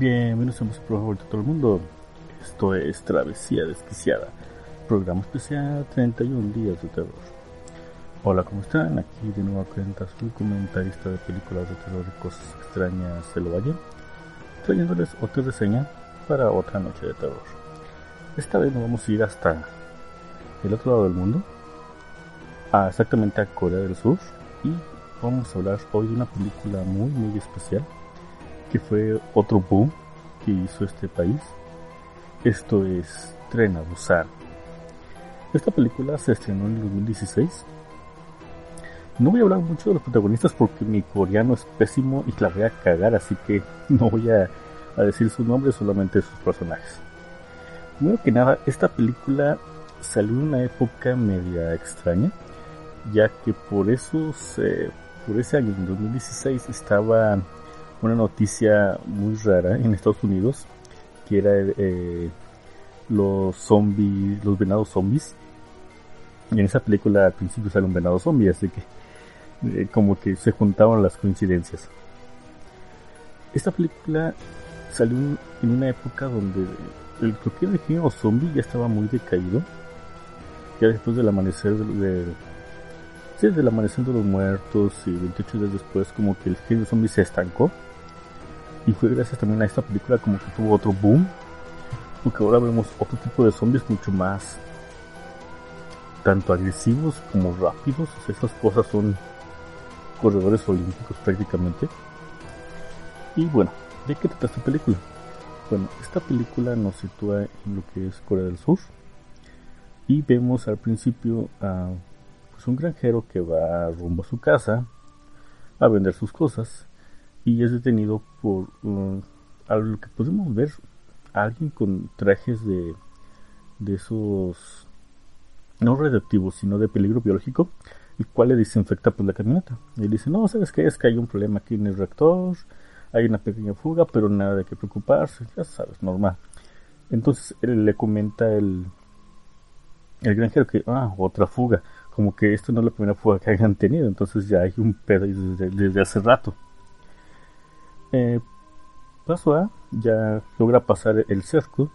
Bienvenidos a nuestro programa de todo el mundo. Esto es Travesía Desquiciada, programa especial 31 días de terror. Hola, ¿cómo están? Aquí de nuevo cuenta su comentarista de películas de terror y cosas extrañas lo vayan, trayéndoles otra reseña para otra noche de terror. Esta vez nos vamos a ir hasta el otro lado del mundo, a exactamente a Corea del Sur, y vamos a hablar hoy de una película muy muy especial que fue otro boom que hizo este país. Esto es Tren a. Esta película se estrenó en el 2016. No voy a hablar mucho de los protagonistas porque mi coreano es pésimo y la voy a cagar, así que no voy a, decir sus nombres, solamente sus personajes. Primero que nada, esta película salió en una época media extraña, ya que por esos, eh, por ese año, en 2016, estaba una noticia muy rara en Estados Unidos, que era eh, los zombies, los venados zombies. Y en esa película al principio sale un venado zombie, así que eh, como que se juntaban las coincidencias. Esta película salió en una época donde el creo que el género zombie ya estaba muy decaído. Ya después del amanecer de, sí, del amanecer de los muertos y 28 días después como que el género zombie se estancó y fue gracias también a esta película como que tuvo otro boom. Porque ahora vemos otro tipo de zombies mucho más tanto agresivos como rápidos. esas cosas son corredores olímpicos prácticamente. Y bueno, ¿de qué trata esta película? Bueno, esta película nos sitúa en lo que es Corea del Sur. Y vemos al principio a pues, un granjero que va rumbo a su casa a vender sus cosas y es detenido por uh, a lo que podemos ver alguien con trajes de de esos no radioactivos sino de peligro biológico el cual le desinfecta pues la camioneta. Y dice no sabes qué es que hay un problema aquí en el reactor hay una pequeña fuga pero nada de qué preocuparse ya sabes normal entonces le comenta el el granjero que ah otra fuga como que esto no es la primera fuga que hayan tenido entonces ya hay un pedo desde hace rato eh, paso A, ya logra pasar el cerco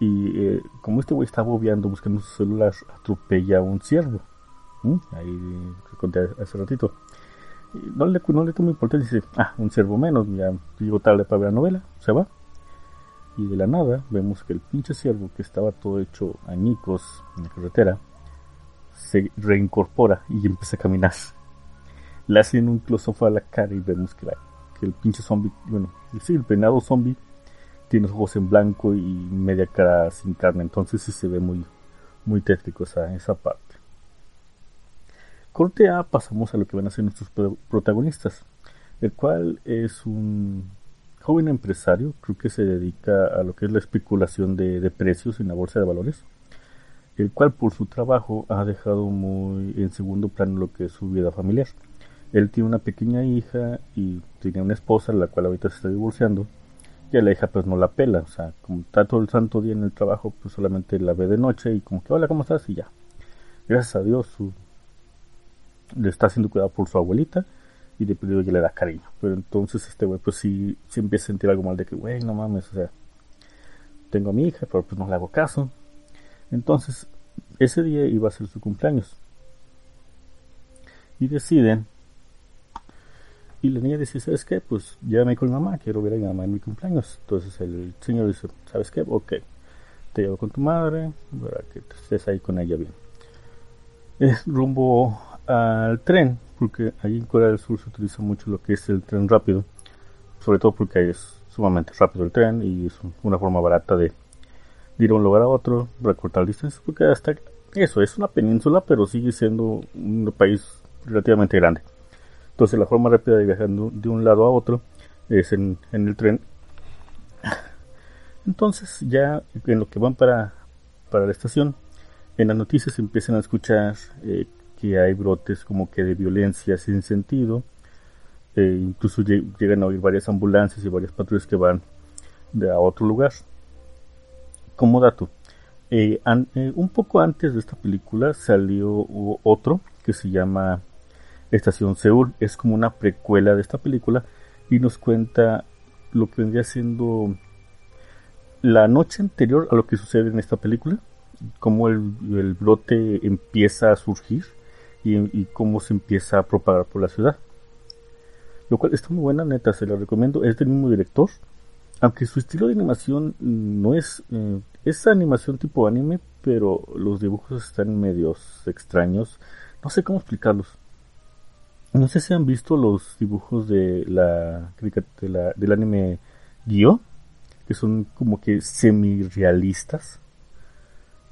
y eh, como este güey está bobeando buscando su celular, atropella a un ciervo. Ahí conté hace ratito. no le, no le toma importancia, dice, ah, un ciervo menos, ya digo tarde para ver la novela, se va. Y de la nada vemos que el pinche ciervo que estaba todo hecho añicos en la carretera, se reincorpora y empieza a caminar. Le hacen un close a la cara y vemos que la que el pinche zombie, bueno, sí, el peinado zombie tiene los ojos en blanco y media cara sin carne, entonces sí se ve muy, muy tétrico esa, esa parte. Corte A, pasamos a lo que van a ser nuestros protagonistas, el cual es un joven empresario, creo que se dedica a lo que es la especulación de, de precios en la bolsa de valores, el cual por su trabajo ha dejado muy en segundo plano lo que es su vida familiar él tiene una pequeña hija y tiene una esposa, la cual ahorita se está divorciando. Y a la hija pues no la pela, o sea, como está todo el santo día en el trabajo, pues solamente la ve de noche y como que hola, ¿cómo estás? Y ya. Gracias a Dios su, le está haciendo cuidado por su abuelita y de periodo ya le da cariño. Pero entonces este güey pues sí, sí empieza a sentir algo mal de que, güey, no mames, o sea, tengo a mi hija, pero pues no le hago caso. Entonces, ese día iba a ser su cumpleaños. Y deciden y la niña dice, ¿sabes qué? Pues llévame con mi mamá, quiero ver a mi mamá en mi cumpleaños. Entonces el señor dice, ¿sabes qué? Ok, te llevo con tu madre para que estés ahí con ella bien. Es rumbo al tren, porque ahí en Corea del Sur se utiliza mucho lo que es el tren rápido, sobre todo porque es sumamente rápido el tren y es una forma barata de, ir a un lugar a otro, recortar distancias, porque hasta eso es una península, pero sigue siendo un país relativamente grande. Entonces la forma rápida de viajar de un lado a otro es en, el tren. Entonces ya en lo que van para, para la estación, en las noticias empiezan a escuchar eh, que hay brotes como que de violencia sin sentido. Eh, incluso llegan a oír varias ambulancias y varias patrullas que van de a otro lugar. Como dato, eh, un poco antes de esta película salió otro que se llama Estación Seúl es como una precuela de esta película y nos cuenta lo que vendría siendo la noche anterior a lo que sucede en esta película, cómo el, el brote empieza a surgir y, y, cómo se empieza a propagar por la ciudad. Lo cual está muy buena, neta, se la recomiendo. Es del mismo director, aunque su estilo de animación no es, eh, es animación tipo anime, pero los dibujos están medios extraños. No sé cómo explicarlos. No sé si han visto los dibujos de la, de la del anime Gyo, que son como que semi-realistas.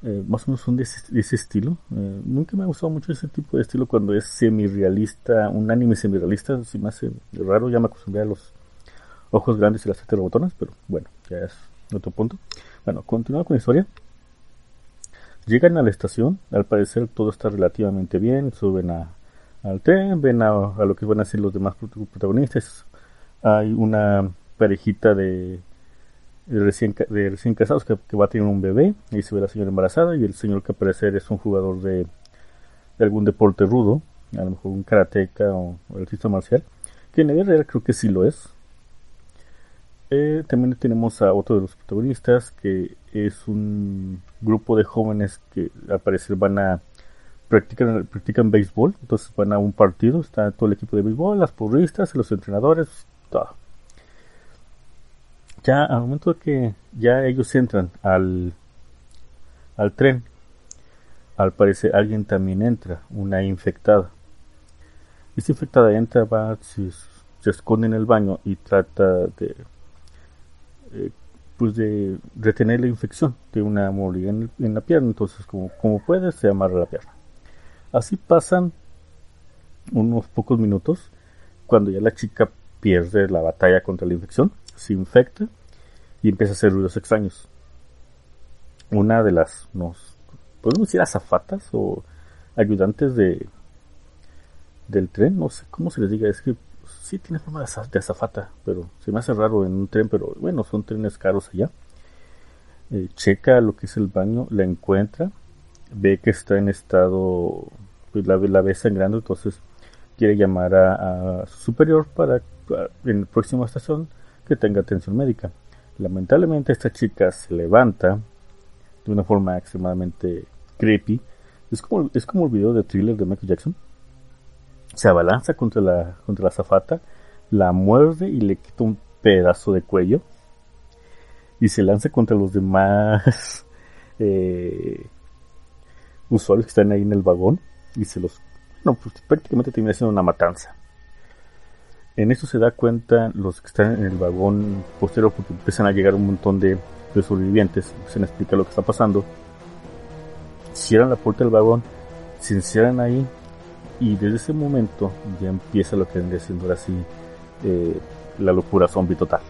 Eh, más o menos son de ese, estilo. Eh, nunca me ha gustado mucho ese tipo de estilo cuando es semi-realista, un anime semi-realista, si me hace raro, ya me acostumbré a los ojos grandes y las tetas botonas, pero bueno, ya es otro punto. Bueno, continuando con la historia. Llegan a la estación, al parecer todo está relativamente bien, suben a, al tren, ven a, lo que van a ser los demás protagonistas. Hay una parejita de, recién, de recién casados que, va a tener un bebé, y se ve la señora embarazada, y el señor que aparece es un jugador de, algún deporte rudo, a lo mejor un karateca o, artista marcial, que en el real creo que sí lo es. Eh, también tenemos a otro de los protagonistas, que es un grupo de jóvenes que al parecer van a practican, practican béisbol, entonces van a un partido, está todo el equipo de béisbol, las porristas, los entrenadores, todo. Ya al momento que ya ellos entran al, al tren, al parecer alguien también entra, una infectada. Esta infectada entra, va, se, esconde en el baño y trata de, eh, pues de retener la infección de una mordida en, en, la pierna. Entonces, como, como puede, se amarra la pierna. Así pasan unos pocos minutos cuando ya la chica pierde la batalla contra la infección, se infecta y empieza a hacer ruidos extraños. Una de las, nos, podemos decir azafatas o ayudantes de del tren, no sé cómo se les diga, es que sí tiene forma de azafata, pero se me hace raro en un tren, pero bueno, son trenes caros allá. Eh, checa lo que es el baño, la encuentra, ve que está en estado, pues la, la ve sangrando, entonces quiere llamar a, su superior para, en la próxima estación que tenga atención médica. Lamentablemente esta chica se levanta de una forma extremadamente creepy. Es como, es como el video de thriller de Michael Jackson. Se abalanza contra la, contra la zafata, la muerde y le quita un pedazo de cuello. Y se lanza contra los demás eh, usuarios que están ahí en el vagón y se los... No, pues prácticamente termina siendo una matanza. En eso se da cuenta los que están en el vagón posterior porque empiezan a llegar un montón de, sobrevivientes, se les explica lo que está pasando. Cierran la puerta del vagón, se encierran ahí y desde ese momento ya empieza lo que vendría siendo así eh, la locura zombie total.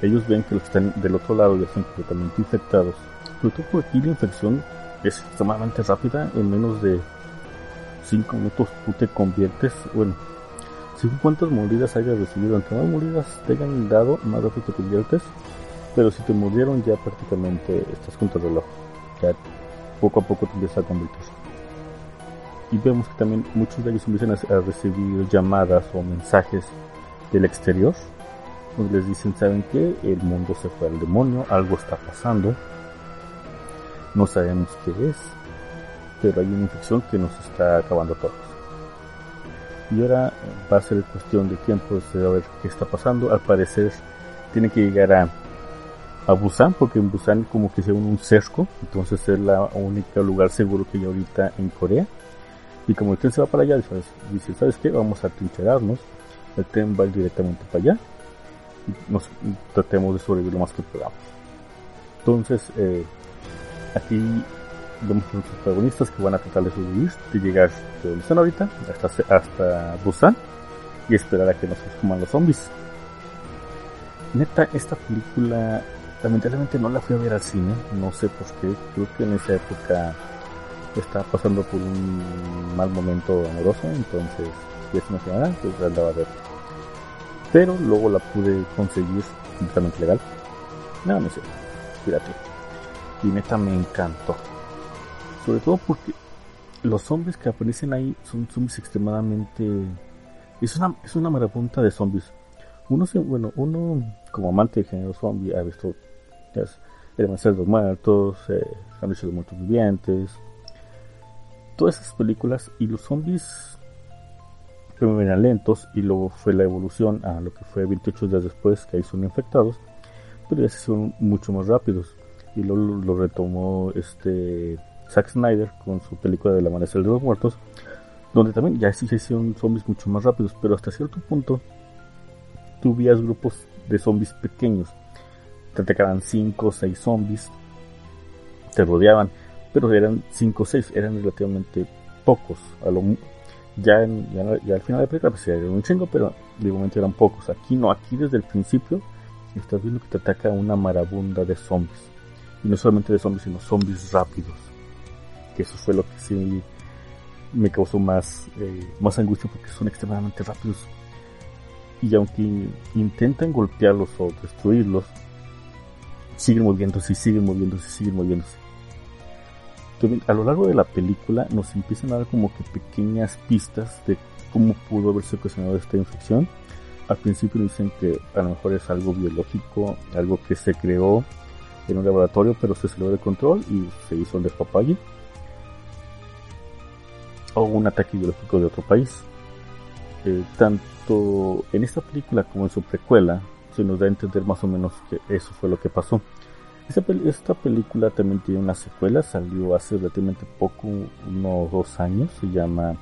Ellos ven que los que están del otro lado ya están completamente infectados. Sobre todo por aquí la infección es extremadamente rápida, en menos de 5 minutos tú te conviertes, bueno, según cuántas mordidas hayas recibido, entre más mordidas te hayan dado, más rápido te conviertes, pero si te mordieron ya prácticamente estás contra el reloj, ya poco a poco te empiezas a convertir. Y vemos que también muchos de ellos empiezan a, recibir llamadas o mensajes del exterior, donde les dicen, ¿saben que El mundo se fue al demonio, algo está pasando, no sabemos qué es, pero hay una infección que nos está acabando a todos. Y ahora va a ser cuestión de tiempo de ver qué está pasando. Al parecer tiene que llegar a, a Busan, porque en Busan como que se une un cerco, entonces es la única lugar seguro que hay ahorita en Corea. Y como el tren se va para allá, dice, ¿sabes qué? Vamos a trincherarnos. El tren va directamente para allá. Y tratemos de sobrevivir lo más que podamos. Entonces, eh, Aquí vemos los protagonistas que van a tratar de sobrevivir, de llegar de donde están ahorita, hasta, hasta Busan, y esperar a que nos coman los zombies. Neta, esta película lamentablemente no la fui a ver al cine, no sé por qué, creo que en esa época estaba pasando por un mal momento amoroso, entonces si es una semana, pues andaba a ver. Pero luego la pude conseguir completamente legal. No, no sé, fíjate y neta me encantó. Sobre todo porque los zombies que aparecen ahí son zombies extremadamente... Es una, es una de zombies. Uno, bueno, uno como amante del género zombie ha visto El Amanecer de los Muertos, eh, La de los Muertos Vivientes, todas esas películas y los zombies primero eran lentos y luego fue la evolución a lo que fue 28 días después que ahí son infectados, pero ya se son mucho más rápidos y luego lo retomó este Zack Snyder con su película del Amanecer de los Muertos, donde también ya sí se hicieron zombies mucho más rápidos, pero hasta cierto punto tuvías grupos de zombies pequeños. Te atacaban 5 o 6 zombies, te rodeaban, pero eran 5 o 6, eran relativamente pocos. A lo, ya, ya, al final de la película pues eran un chingo, pero de momento eran pocos. Aquí no, aquí desde el principio estás viendo que te ataca una marabunda de zombies. Y no solamente de zombies, sino zombies rápidos. Que eso fue lo que sí me causó más, eh, más angustia porque son extremadamente rápidos y aunque intentan golpearlos o destruirlos, siguen moviéndose y siguen moviéndose y siguen moviéndose. a lo largo de la película nos empiezan a dar como que pequeñas pistas de cómo pudo haberse ocasionado esta infección. Al principio dicen que a lo mejor es algo biológico, algo que se creó en un laboratorio pero se salió de control y se hizo un despapalle. O un ataque biológico de otro país. Eh, tanto en esta película como en su precuela se nos da a entender más o menos que eso fue lo que pasó. Esta, película también tiene una secuela, salió hace relativamente poco, unos dos años, se llama,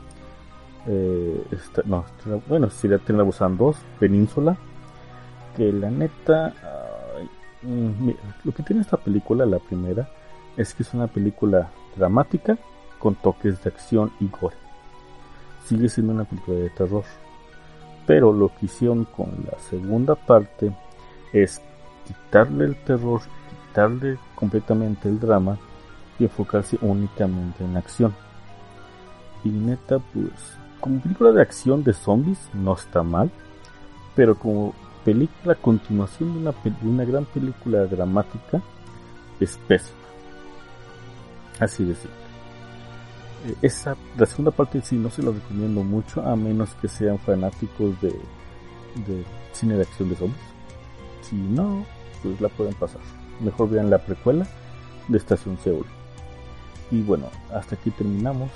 eh, no, bueno, sería Busan 2, Península, que la neta, mm, lo que tiene esta película, la primera, es que es una película dramática con toques de acción y gore sigue siendo una película de terror. Pero lo que hicieron con la segunda parte es quitarle el terror, quitarle completamente el drama y enfocarse únicamente en acción. Y neta, pues, como película de acción de zombies no está mal, pero como película, continuación de una, gran película dramática, es pésima. Así de simple esa, la segunda parte sí no se lo recomiendo mucho, a menos que sean fanáticos de, de cine de acción de zombies. Si no, pues la pueden pasar. Mejor vean la precuela de Estación Seúl. Y bueno, hasta aquí terminamos.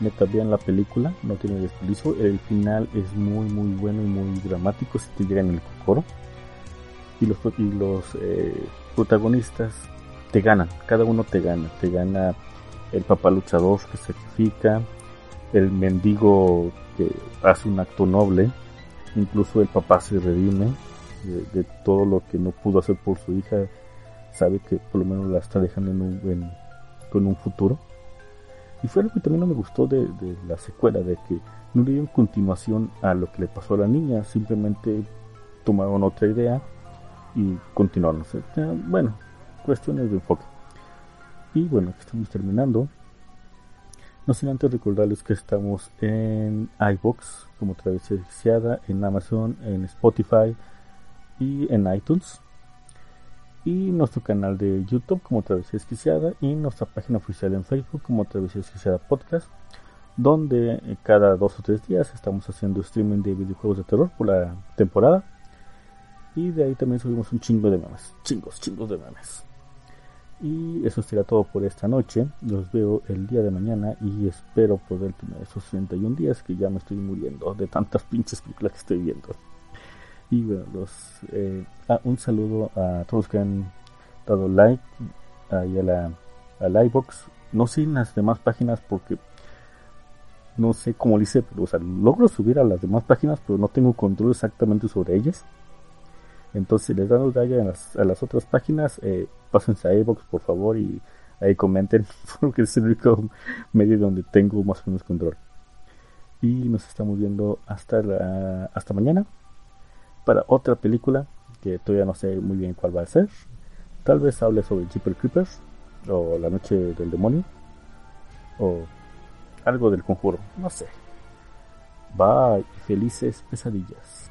Neta, vean la película, no tiene desperdicio. El final es muy, muy bueno y muy dramático si te llegan el cocoro. Y los, y los eh, protagonistas te ganan, cada uno te gana. Te gana el papá luchador que sacrifica, el mendigo que hace un acto noble, incluso el papá se redime de, todo lo que no pudo hacer por su hija, sabe que por lo menos la está dejando en un, con un futuro. Y fue lo que también no me gustó de, la secuela, de que no le dieron continuación a lo que le pasó a la niña, simplemente tomaron otra idea y continuaron. bueno, cuestiones de enfoque. Y bueno, estamos terminando. No sin antes recordarles que estamos en iBox como Travesía Desquiciada, en Amazon, en Spotify y en iTunes. Y nuestro canal de YouTube como Travesía Desquiciada y nuestra página oficial en Facebook como Travesía Desquiciada Podcast, donde cada dos o tres días estamos haciendo streaming de videojuegos de terror por la temporada. Y de ahí también subimos un chingo de memes, chingos, chingos de memes. Y eso será todo por esta noche. Los veo el día de mañana y espero poder tener esos 31 días que ya me estoy muriendo de tantas pinches películas que estoy viendo. Y bueno, los, eh, ah, un saludo a todos que han dado like ahí a la, a iBox. No sé las demás páginas porque no sé cómo lo hice, pero o sea, logro subir a las demás páginas, pero no tengo control exactamente sobre ellas. Entonces, si les dan los a las, a las otras páginas, eh, pásense a iVoox por favor y ahí comenten, porque es el único medio donde tengo más o menos control. Y nos estamos viendo hasta, la, hasta mañana para otra película que todavía no sé muy bien cuál va a ser. Tal vez hable sobre Jeeper Creepers o La Noche del Demonio o algo del conjuro, no sé. Bye, felices pesadillas.